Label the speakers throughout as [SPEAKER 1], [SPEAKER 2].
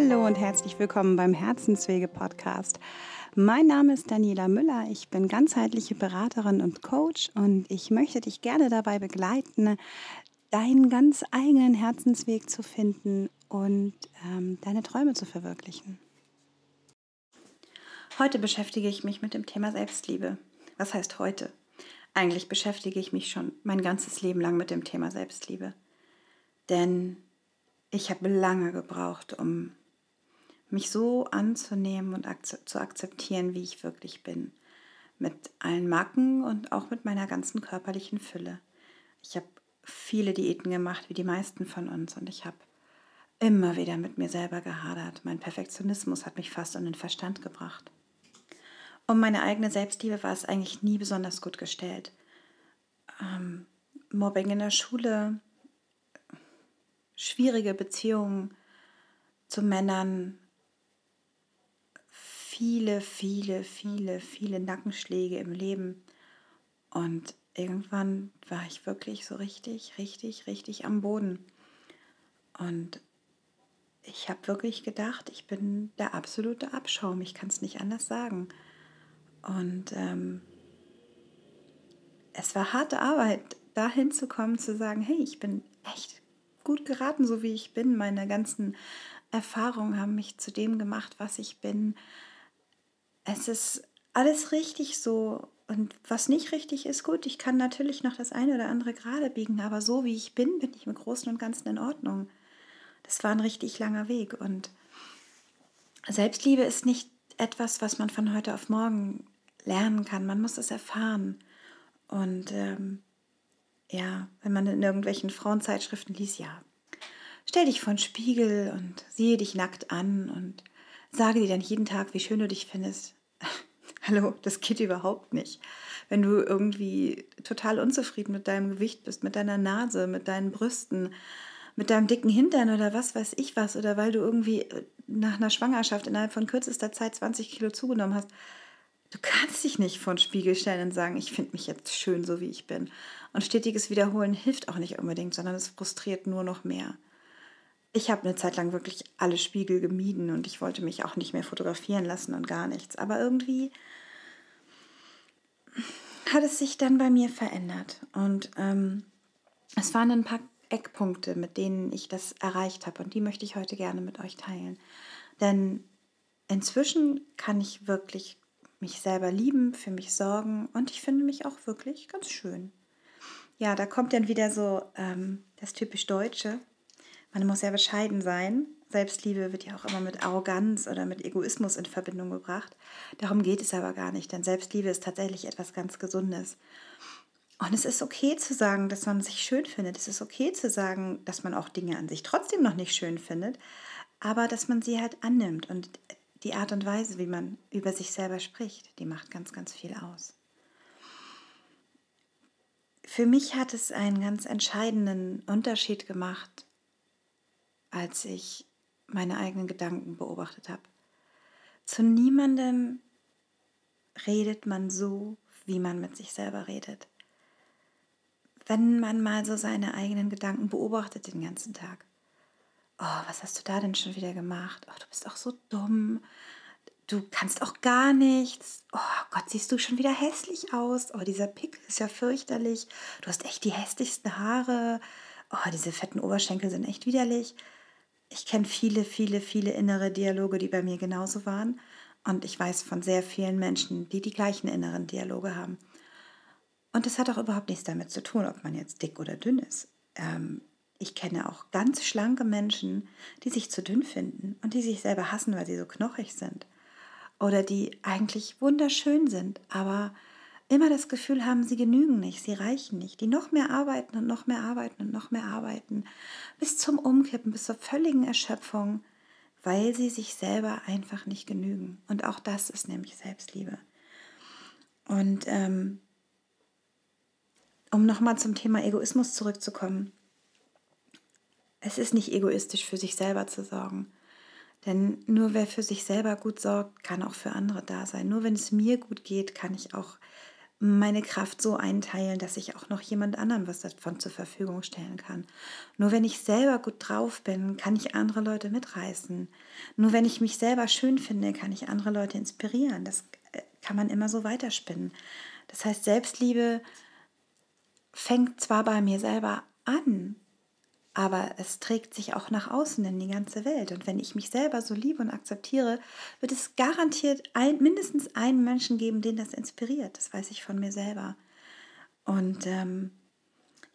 [SPEAKER 1] Hallo und herzlich willkommen beim Herzenswege Podcast. Mein Name ist Daniela Müller. Ich bin ganzheitliche Beraterin und Coach und ich möchte dich gerne dabei begleiten, deinen ganz eigenen Herzensweg zu finden und ähm, deine Träume zu verwirklichen. Heute beschäftige ich mich mit dem Thema Selbstliebe. Was heißt heute? Eigentlich beschäftige ich mich schon mein ganzes Leben lang mit dem Thema Selbstliebe. Denn ich habe lange gebraucht, um mich so anzunehmen und zu akzeptieren, wie ich wirklich bin. Mit allen Macken und auch mit meiner ganzen körperlichen Fülle. Ich habe viele Diäten gemacht, wie die meisten von uns, und ich habe immer wieder mit mir selber gehadert. Mein Perfektionismus hat mich fast an den Verstand gebracht. Um meine eigene Selbstliebe war es eigentlich nie besonders gut gestellt. Ähm, Mobbing in der Schule, schwierige Beziehungen zu Männern, viele, viele, viele, viele Nackenschläge im Leben. Und irgendwann war ich wirklich so richtig, richtig, richtig am Boden. Und ich habe wirklich gedacht, ich bin der absolute Abschaum. Ich kann es nicht anders sagen. Und ähm, es war harte Arbeit, dahin zu kommen, zu sagen, hey, ich bin echt gut geraten, so wie ich bin. Meine ganzen Erfahrungen haben mich zu dem gemacht, was ich bin. Es ist alles richtig so. Und was nicht richtig ist, gut, ich kann natürlich noch das eine oder andere gerade biegen, aber so wie ich bin, bin ich im Großen und Ganzen in Ordnung. Das war ein richtig langer Weg. Und Selbstliebe ist nicht etwas, was man von heute auf morgen lernen kann. Man muss es erfahren. Und ähm, ja, wenn man in irgendwelchen Frauenzeitschriften liest, ja, stell dich vor den Spiegel und siehe dich nackt an und sage dir dann jeden Tag, wie schön du dich findest. Hallo, das geht überhaupt nicht. Wenn du irgendwie total unzufrieden mit deinem Gewicht bist, mit deiner Nase, mit deinen Brüsten, mit deinem dicken Hintern oder was weiß ich was, oder weil du irgendwie äh, nach einer Schwangerschaft innerhalb von kürzester Zeit 20 Kilo zugenommen hast, Du kannst dich nicht vor den Spiegel stellen und sagen, ich finde mich jetzt schön, so wie ich bin. Und stetiges Wiederholen hilft auch nicht unbedingt, sondern es frustriert nur noch mehr. Ich habe eine Zeit lang wirklich alle Spiegel gemieden und ich wollte mich auch nicht mehr fotografieren lassen und gar nichts. Aber irgendwie hat es sich dann bei mir verändert. Und ähm, es waren ein paar Eckpunkte, mit denen ich das erreicht habe. Und die möchte ich heute gerne mit euch teilen. Denn inzwischen kann ich wirklich mich selber lieben, für mich sorgen und ich finde mich auch wirklich ganz schön. Ja, da kommt dann wieder so ähm, das typisch Deutsche. Man muss ja bescheiden sein. Selbstliebe wird ja auch immer mit Arroganz oder mit Egoismus in Verbindung gebracht. Darum geht es aber gar nicht, denn Selbstliebe ist tatsächlich etwas ganz Gesundes. Und es ist okay zu sagen, dass man sich schön findet. Es ist okay zu sagen, dass man auch Dinge an sich trotzdem noch nicht schön findet, aber dass man sie halt annimmt. Und die Art und Weise, wie man über sich selber spricht, die macht ganz, ganz viel aus. Für mich hat es einen ganz entscheidenden Unterschied gemacht, als ich meine eigenen Gedanken beobachtet habe. Zu niemandem redet man so, wie man mit sich selber redet. Wenn man mal so seine eigenen Gedanken beobachtet den ganzen Tag, oh, was hast du da denn schon wieder gemacht? Oh, du bist auch so dumm. Du kannst auch gar nichts. Oh Gott, siehst du schon wieder hässlich aus. Oh, dieser Pickel ist ja fürchterlich. Du hast echt die hässlichsten Haare. Oh, diese fetten Oberschenkel sind echt widerlich. Ich kenne viele, viele, viele innere Dialoge, die bei mir genauso waren. Und ich weiß von sehr vielen Menschen, die die gleichen inneren Dialoge haben. Und das hat auch überhaupt nichts damit zu tun, ob man jetzt dick oder dünn ist. Ähm, ich kenne auch ganz schlanke Menschen, die sich zu dünn finden und die sich selber hassen, weil sie so knochig sind. Oder die eigentlich wunderschön sind, aber immer das Gefühl haben, sie genügen nicht, sie reichen nicht. Die noch mehr arbeiten und noch mehr arbeiten und noch mehr arbeiten. Bis zum Umkippen, bis zur völligen Erschöpfung, weil sie sich selber einfach nicht genügen. Und auch das ist nämlich Selbstliebe. Und ähm, um nochmal zum Thema Egoismus zurückzukommen es ist nicht egoistisch, für sich selber zu sorgen. Denn nur wer für sich selber gut sorgt, kann auch für andere da sein. Nur wenn es mir gut geht, kann ich auch meine Kraft so einteilen, dass ich auch noch jemand anderem was davon zur Verfügung stellen kann. Nur wenn ich selber gut drauf bin, kann ich andere Leute mitreißen. Nur wenn ich mich selber schön finde, kann ich andere Leute inspirieren. Das äh, kann man immer so weiterspinnen. Das heißt, Selbstliebe fängt zwar bei mir selber an, aber es trägt sich auch nach außen in die ganze Welt. Und wenn ich mich selber so liebe und akzeptiere, wird es garantiert ein, mindestens einen Menschen geben, den das inspiriert. Das weiß ich von mir selber. Und ähm,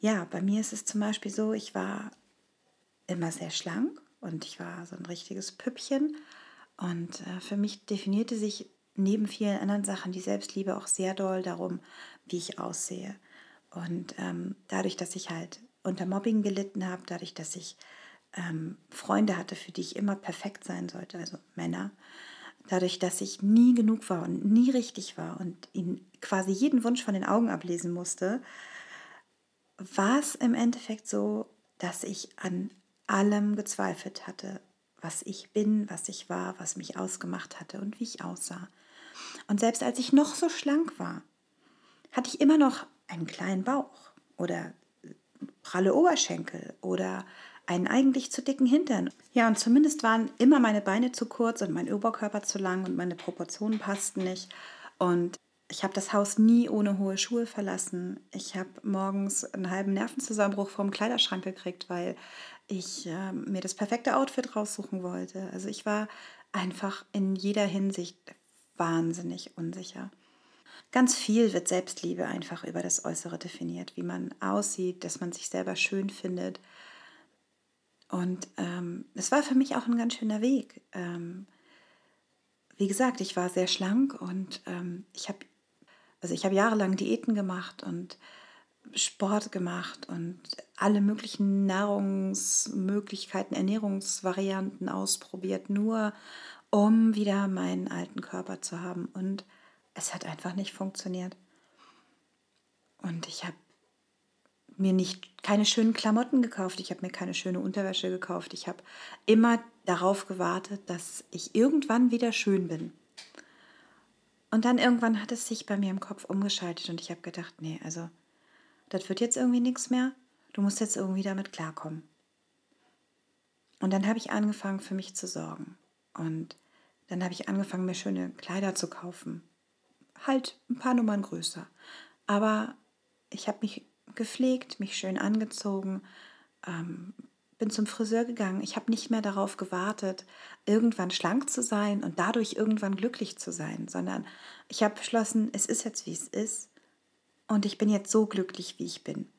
[SPEAKER 1] ja, bei mir ist es zum Beispiel so, ich war immer sehr schlank und ich war so ein richtiges Püppchen. Und äh, für mich definierte sich neben vielen anderen Sachen die Selbstliebe auch sehr doll darum, wie ich aussehe. Und ähm, dadurch, dass ich halt unter Mobbing gelitten habe, dadurch, dass ich ähm, Freunde hatte, für die ich immer perfekt sein sollte, also Männer, dadurch, dass ich nie genug war und nie richtig war und ihnen quasi jeden Wunsch von den Augen ablesen musste, war es im Endeffekt so, dass ich an allem gezweifelt hatte, was ich bin, was ich war, was mich ausgemacht hatte und wie ich aussah. Und selbst als ich noch so schlank war, hatte ich immer noch einen kleinen Bauch oder pralle Oberschenkel oder einen eigentlich zu dicken Hintern. Ja, und zumindest waren immer meine Beine zu kurz und mein Oberkörper zu lang und meine Proportionen passten nicht. Und ich habe das Haus nie ohne hohe Schuhe verlassen. Ich habe morgens einen halben Nervenzusammenbruch vom Kleiderschrank gekriegt, weil ich äh, mir das perfekte Outfit raussuchen wollte. Also ich war einfach in jeder Hinsicht wahnsinnig unsicher. Ganz viel wird Selbstliebe einfach über das Äußere definiert, wie man aussieht, dass man sich selber schön findet. Und ähm, es war für mich auch ein ganz schöner Weg. Ähm, wie gesagt, ich war sehr schlank und ähm, ich habe also ich jahrelang Diäten gemacht und Sport gemacht und alle möglichen Nahrungsmöglichkeiten, Ernährungsvarianten ausprobiert, nur um wieder meinen alten Körper zu haben. Und es hat einfach nicht funktioniert. Und ich habe mir nicht keine schönen Klamotten gekauft, ich habe mir keine schöne Unterwäsche gekauft. Ich habe immer darauf gewartet, dass ich irgendwann wieder schön bin. Und dann irgendwann hat es sich bei mir im Kopf umgeschaltet und ich habe gedacht, nee, also das wird jetzt irgendwie nichts mehr. Du musst jetzt irgendwie damit klarkommen. Und dann habe ich angefangen, für mich zu sorgen. Und dann habe ich angefangen, mir schöne Kleider zu kaufen halt ein paar Nummern größer. Aber ich habe mich gepflegt, mich schön angezogen, ähm, bin zum Friseur gegangen. Ich habe nicht mehr darauf gewartet, irgendwann schlank zu sein und dadurch irgendwann glücklich zu sein, sondern ich habe beschlossen, es ist jetzt, wie es ist und ich bin jetzt so glücklich, wie ich bin.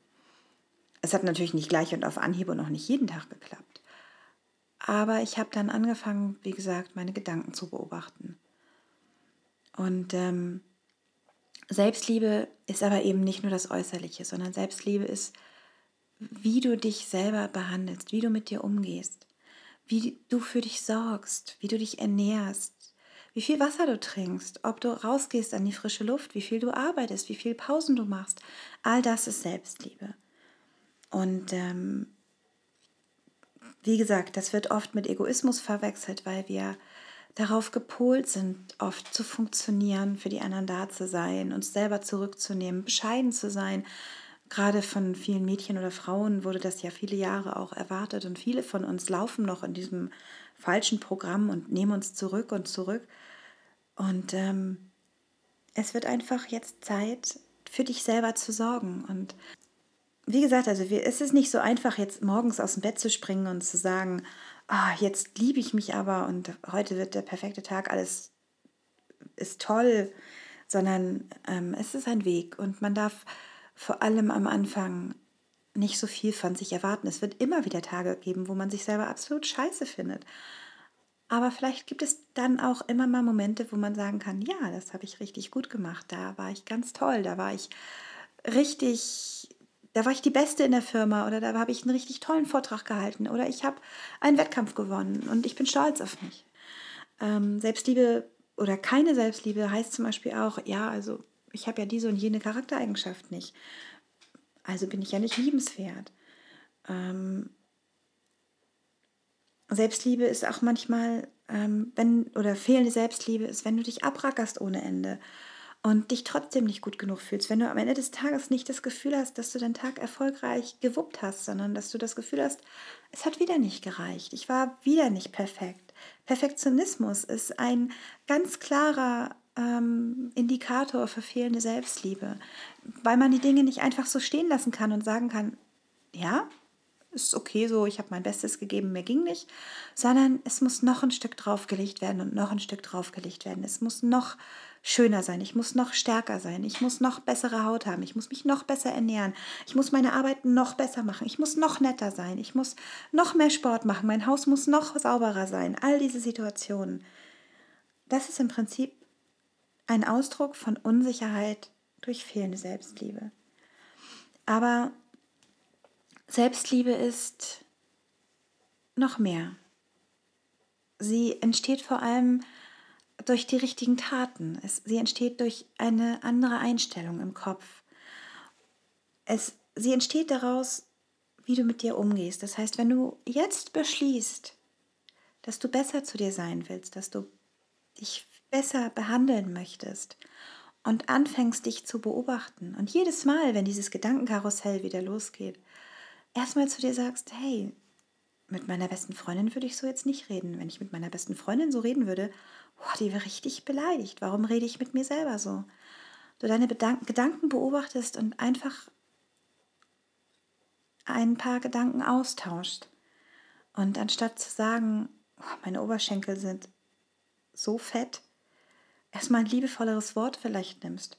[SPEAKER 1] Es hat natürlich nicht gleich und auf Anhieb und noch nicht jeden Tag geklappt. Aber ich habe dann angefangen, wie gesagt, meine Gedanken zu beobachten. Und ähm, Selbstliebe ist aber eben nicht nur das Äußerliche, sondern Selbstliebe ist, wie du dich selber behandelst, wie du mit dir umgehst, wie du für dich sorgst, wie du dich ernährst, wie viel Wasser du trinkst, ob du rausgehst an die frische Luft, wie viel du arbeitest, wie viel Pausen du machst. All das ist Selbstliebe. Und ähm, wie gesagt, das wird oft mit Egoismus verwechselt, weil wir darauf gepolt sind, oft zu funktionieren, für die anderen da zu sein, uns selber zurückzunehmen, bescheiden zu sein. Gerade von vielen Mädchen oder Frauen wurde das ja viele Jahre auch erwartet und viele von uns laufen noch in diesem falschen Programm und nehmen uns zurück und zurück. Und ähm, es wird einfach jetzt Zeit, für dich selber zu sorgen. Und wie gesagt, also wir, es ist nicht so einfach, jetzt morgens aus dem Bett zu springen und zu sagen, ah, jetzt liebe ich mich aber und heute wird der perfekte Tag, alles ist toll, sondern ähm, es ist ein Weg und man darf vor allem am Anfang nicht so viel von sich erwarten. Es wird immer wieder Tage geben, wo man sich selber absolut scheiße findet. Aber vielleicht gibt es dann auch immer mal Momente, wo man sagen kann, ja, das habe ich richtig gut gemacht, da war ich ganz toll, da war ich richtig da war ich die Beste in der Firma oder da habe ich einen richtig tollen Vortrag gehalten oder ich habe einen Wettkampf gewonnen und ich bin stolz auf mich. Ähm, Selbstliebe oder keine Selbstliebe heißt zum Beispiel auch, ja, also ich habe ja diese und jene Charaktereigenschaft nicht. Also bin ich ja nicht liebenswert. Ähm, Selbstliebe ist auch manchmal, ähm, wenn, oder fehlende Selbstliebe ist, wenn du dich abrackerst ohne Ende und dich trotzdem nicht gut genug fühlst, wenn du am Ende des Tages nicht das Gefühl hast, dass du den Tag erfolgreich gewuppt hast, sondern dass du das Gefühl hast, es hat wieder nicht gereicht, ich war wieder nicht perfekt. Perfektionismus ist ein ganz klarer ähm, Indikator für fehlende Selbstliebe, weil man die Dinge nicht einfach so stehen lassen kann und sagen kann, ja, ist okay so, ich habe mein Bestes gegeben, mir ging nicht, sondern es muss noch ein Stück draufgelegt werden und noch ein Stück draufgelegt werden. Es muss noch schöner sein, ich muss noch stärker sein, ich muss noch bessere Haut haben, ich muss mich noch besser ernähren, ich muss meine Arbeit noch besser machen, ich muss noch netter sein, ich muss noch mehr Sport machen, mein Haus muss noch sauberer sein. All diese Situationen. Das ist im Prinzip ein Ausdruck von Unsicherheit durch fehlende Selbstliebe. Aber Selbstliebe ist noch mehr. Sie entsteht vor allem durch die richtigen Taten. Es, sie entsteht durch eine andere Einstellung im Kopf. Es, sie entsteht daraus, wie du mit dir umgehst. Das heißt, wenn du jetzt beschließt, dass du besser zu dir sein willst, dass du dich besser behandeln möchtest und anfängst, dich zu beobachten und jedes Mal, wenn dieses Gedankenkarussell wieder losgeht, erstmal zu dir sagst, hey, mit meiner besten Freundin würde ich so jetzt nicht reden. Wenn ich mit meiner besten Freundin so reden würde, boah, die wäre richtig beleidigt. Warum rede ich mit mir selber so? Du deine Bedank Gedanken beobachtest und einfach ein paar Gedanken austauscht. Und anstatt zu sagen, oh, meine Oberschenkel sind so fett, erstmal ein liebevolleres Wort vielleicht nimmst.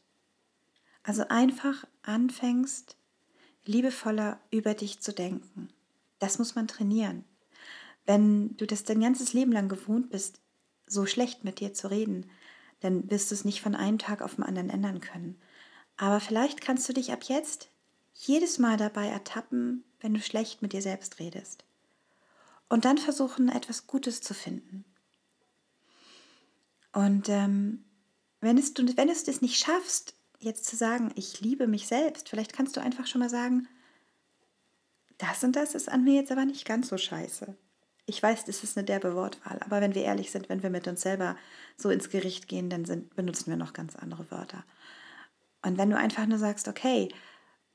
[SPEAKER 1] Also einfach anfängst, liebevoller über dich zu denken. Das muss man trainieren. Wenn du das dein ganzes Leben lang gewohnt bist, so schlecht mit dir zu reden, dann wirst du es nicht von einem Tag auf den anderen ändern können. Aber vielleicht kannst du dich ab jetzt jedes Mal dabei ertappen, wenn du schlecht mit dir selbst redest. Und dann versuchen, etwas Gutes zu finden. Und ähm, wenn, es, du, wenn es das nicht schaffst, jetzt zu sagen, ich liebe mich selbst, vielleicht kannst du einfach schon mal sagen, das und das ist an mir jetzt aber nicht ganz so scheiße. Ich weiß, das ist eine derbe Wortwahl, aber wenn wir ehrlich sind, wenn wir mit uns selber so ins Gericht gehen, dann sind, benutzen wir noch ganz andere Wörter. Und wenn du einfach nur sagst, okay,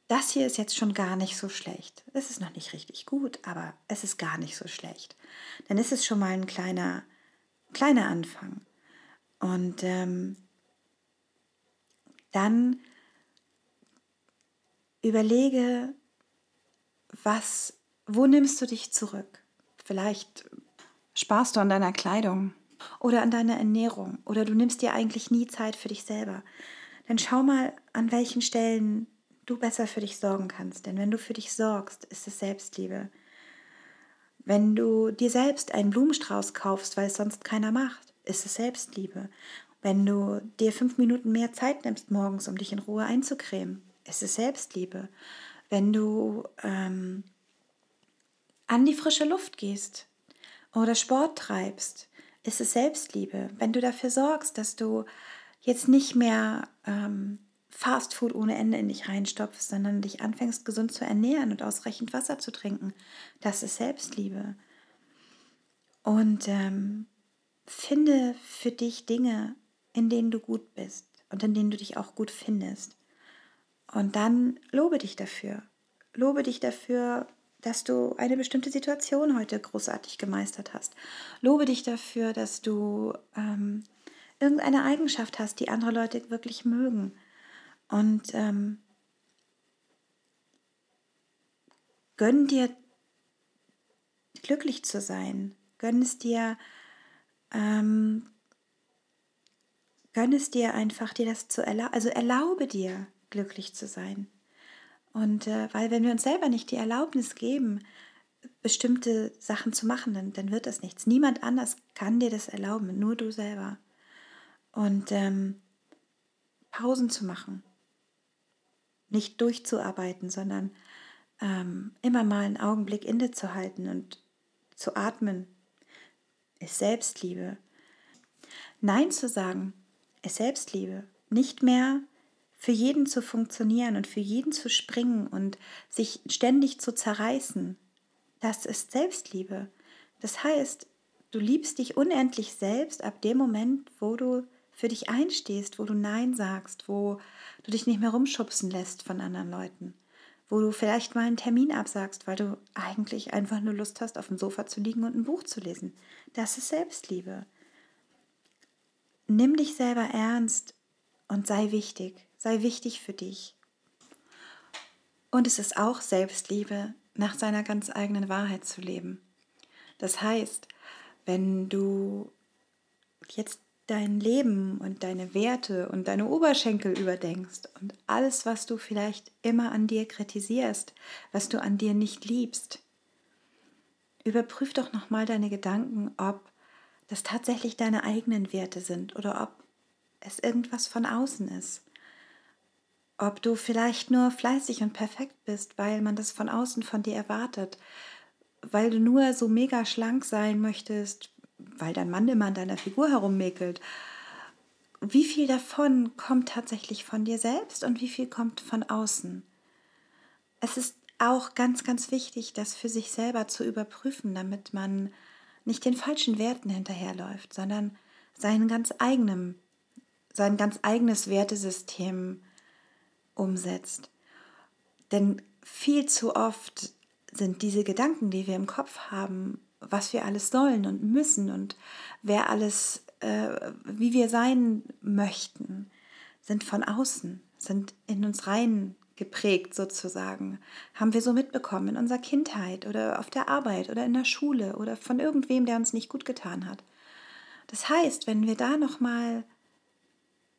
[SPEAKER 1] das hier ist jetzt schon gar nicht so schlecht. Es ist noch nicht richtig gut, aber es ist gar nicht so schlecht. Dann ist es schon mal ein kleiner, kleiner Anfang. Und ähm, dann überlege, was, wo nimmst du dich zurück? Vielleicht sparst du an deiner Kleidung oder an deiner Ernährung oder du nimmst dir eigentlich nie Zeit für dich selber. Dann schau mal, an welchen Stellen du besser für dich sorgen kannst. Denn wenn du für dich sorgst, ist es Selbstliebe. Wenn du dir selbst einen Blumenstrauß kaufst, weil es sonst keiner macht, ist es Selbstliebe. Wenn du dir fünf Minuten mehr Zeit nimmst morgens, um dich in Ruhe einzucremen, ist es Selbstliebe. Wenn du ähm, an die frische Luft gehst oder Sport treibst, ist es Selbstliebe. Wenn du dafür sorgst, dass du jetzt nicht mehr ähm, Fast Food ohne Ende in dich reinstopfst, sondern dich anfängst gesund zu ernähren und ausreichend Wasser zu trinken, das ist Selbstliebe. Und ähm, finde für dich Dinge, in denen du gut bist und in denen du dich auch gut findest. Und dann lobe dich dafür. Lobe dich dafür, dass du eine bestimmte Situation heute großartig gemeistert hast. Lobe dich dafür, dass du ähm, irgendeine Eigenschaft hast, die andere Leute wirklich mögen. Und ähm, gönn dir glücklich zu sein. Gönn es dir, ähm, gönn es dir einfach, dir das zu erlauben. Also erlaube dir, glücklich zu sein. Und äh, weil wenn wir uns selber nicht die Erlaubnis geben, bestimmte Sachen zu machen, dann, dann wird das nichts. Niemand anders kann dir das erlauben, nur du selber. Und ähm, Pausen zu machen, nicht durchzuarbeiten, sondern ähm, immer mal einen Augenblick innezuhalten und zu atmen, ist Selbstliebe. Nein zu sagen, ist Selbstliebe. Nicht mehr für jeden zu funktionieren und für jeden zu springen und sich ständig zu zerreißen, das ist Selbstliebe. Das heißt, du liebst dich unendlich selbst ab dem Moment, wo du für dich einstehst, wo du Nein sagst, wo du dich nicht mehr rumschubsen lässt von anderen Leuten, wo du vielleicht mal einen Termin absagst, weil du eigentlich einfach nur Lust hast, auf dem Sofa zu liegen und ein Buch zu lesen. Das ist Selbstliebe. Nimm dich selber ernst und sei wichtig, sei wichtig für dich. Und es ist auch Selbstliebe, nach seiner ganz eigenen Wahrheit zu leben. Das heißt, wenn du jetzt dein Leben und deine Werte und deine Oberschenkel überdenkst und alles, was du vielleicht immer an dir kritisierst, was du an dir nicht liebst, überprüf doch nochmal deine Gedanken, ob das tatsächlich deine eigenen Werte sind oder ob es irgendwas von außen ist. Ob du vielleicht nur fleißig und perfekt bist, weil man das von außen von dir erwartet, weil du nur so mega schlank sein möchtest, weil dein Mann immer an deiner Figur herummäkelt. Wie viel davon kommt tatsächlich von dir selbst und wie viel kommt von außen? Es ist auch ganz, ganz wichtig, das für sich selber zu überprüfen, damit man nicht den falschen Werten hinterherläuft, sondern sein ganz eigenem, sein ganz eigenes Wertesystem umsetzt. Denn viel zu oft sind diese Gedanken, die wir im Kopf haben, was wir alles sollen und müssen und wer alles, äh, wie wir sein möchten, sind von außen, sind in uns rein geprägt sozusagen, haben wir so mitbekommen in unserer Kindheit oder auf der Arbeit oder in der Schule oder von irgendwem, der uns nicht gut getan hat. Das heißt, wenn wir da noch mal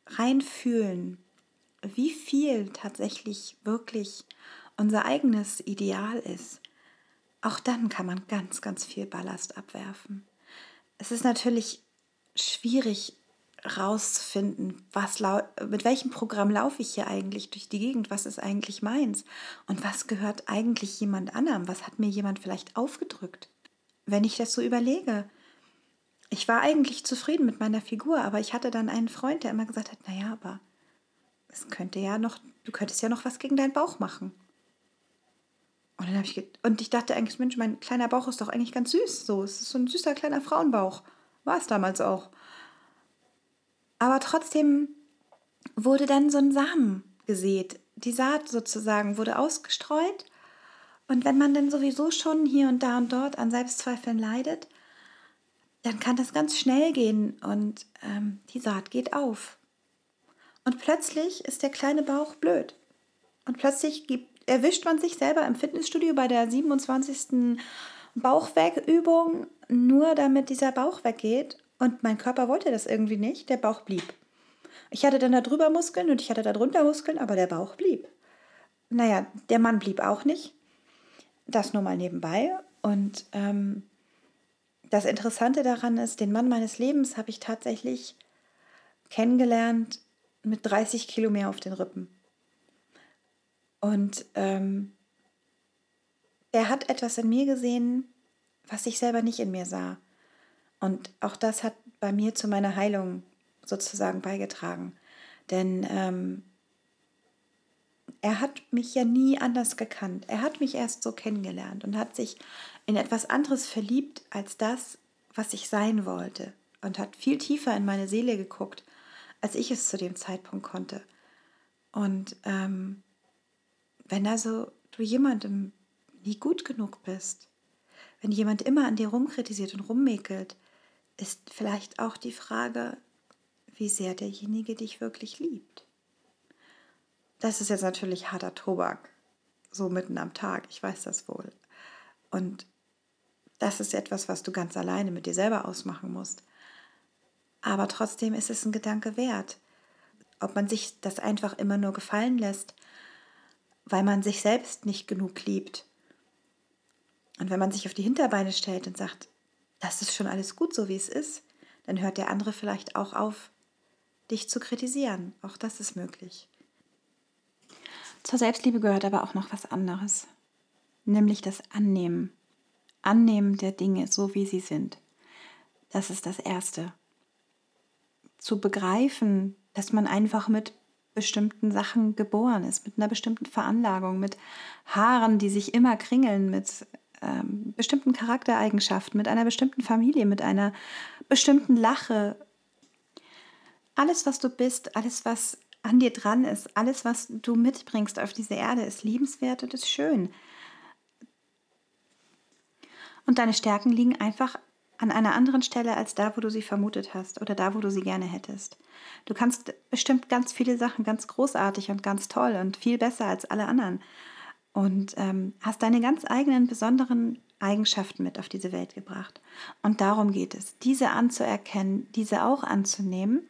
[SPEAKER 1] reinfühlen, wie viel tatsächlich wirklich unser eigenes Ideal ist, auch dann kann man ganz, ganz viel Ballast abwerfen. Es ist natürlich schwierig rauszufinden, was mit welchem Programm laufe ich hier eigentlich durch die Gegend, was ist eigentlich meins und was gehört eigentlich jemand anderem, was hat mir jemand vielleicht aufgedrückt. Wenn ich das so überlege, ich war eigentlich zufrieden mit meiner Figur, aber ich hatte dann einen Freund, der immer gesagt hat, naja, aber es könnte ja noch, du könntest ja noch was gegen deinen Bauch machen. Und dann habe ich und ich dachte eigentlich, Mensch, mein kleiner Bauch ist doch eigentlich ganz süß. So, es ist so ein süßer kleiner Frauenbauch. War es damals auch. Aber trotzdem wurde dann so ein Samen gesät. Die Saat sozusagen wurde ausgestreut. Und wenn man dann sowieso schon hier und da und dort an Selbstzweifeln leidet, dann kann das ganz schnell gehen und ähm, die Saat geht auf. Und plötzlich ist der kleine Bauch blöd. Und plötzlich gibt erwischt man sich selber im Fitnessstudio bei der 27. Bauchwegübung, nur damit dieser Bauch weggeht. Und mein Körper wollte das irgendwie nicht, der Bauch blieb. Ich hatte dann da drüber Muskeln und ich hatte da drunter Muskeln, aber der Bauch blieb. Naja, der Mann blieb auch nicht. Das nur mal nebenbei. Und ähm, das Interessante daran ist, den Mann meines Lebens habe ich tatsächlich kennengelernt mit 30 Kilo mehr auf den Rippen. Und ähm, er hat etwas in mir gesehen, was ich selber nicht in mir sah. Und auch das hat bei mir zu meiner Heilung sozusagen beigetragen. Denn ähm, er hat mich ja nie anders gekannt. Er hat mich erst so kennengelernt und hat sich in etwas anderes verliebt als das, was ich sein wollte. Und hat viel tiefer in meine Seele geguckt, als ich es zu dem Zeitpunkt konnte. Und ähm, wenn also du jemandem nie gut genug bist, wenn jemand immer an dir rumkritisiert und rummäkelt, ist vielleicht auch die Frage, wie sehr derjenige dich wirklich liebt. Das ist jetzt natürlich harter Tobak, so mitten am Tag, ich weiß das wohl. Und das ist etwas, was du ganz alleine mit dir selber ausmachen musst. Aber trotzdem ist es ein Gedanke wert. Ob man sich das einfach immer nur gefallen lässt, weil man sich selbst nicht genug liebt. Und wenn man sich auf die Hinterbeine stellt und sagt, das ist schon alles gut so, wie es ist, dann hört der andere vielleicht auch auf, dich zu kritisieren. Auch das ist möglich. Zur Selbstliebe gehört aber auch noch was anderes, nämlich das Annehmen. Annehmen der Dinge so, wie sie sind. Das ist das Erste. Zu begreifen, dass man einfach mit bestimmten Sachen geboren ist, mit einer bestimmten Veranlagung, mit Haaren, die sich immer kringeln, mit ähm, bestimmten Charaktereigenschaften, mit einer bestimmten Familie, mit einer bestimmten Lache. alles, was du bist, alles, was an dir dran ist, alles, was du mitbringst auf diese Erde, ist liebenswert und ist schön. Und deine Stärken liegen einfach an einer anderen Stelle als da, wo du sie vermutet hast oder da, wo du sie gerne hättest. Du kannst bestimmt ganz viele Sachen ganz großartig und ganz toll und viel besser als alle anderen und ähm, hast deine ganz eigenen besonderen Eigenschaften mit auf diese Welt gebracht. Und darum geht es, diese anzuerkennen, diese auch anzunehmen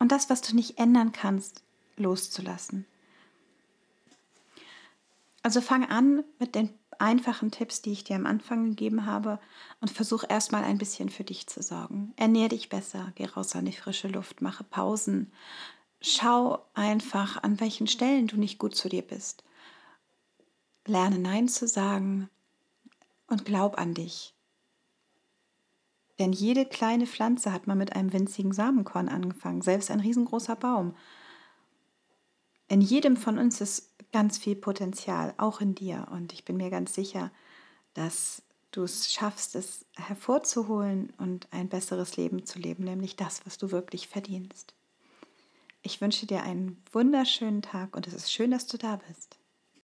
[SPEAKER 1] und das, was du nicht ändern kannst, loszulassen. Also fang an mit den einfachen Tipps, die ich dir am Anfang gegeben habe und versuch erstmal ein bisschen für dich zu sorgen. Ernähr dich besser, geh raus an die frische Luft, mache Pausen. Schau einfach, an welchen Stellen du nicht gut zu dir bist. Lerne Nein zu sagen und glaub an dich. Denn jede kleine Pflanze hat mal mit einem winzigen Samenkorn angefangen, selbst ein riesengroßer Baum. In jedem von uns ist ganz viel Potenzial, auch in dir. Und ich bin mir ganz sicher, dass du es schaffst, es hervorzuholen und ein besseres Leben zu leben, nämlich das, was du wirklich verdienst. Ich wünsche dir einen wunderschönen Tag und es ist schön, dass du da bist.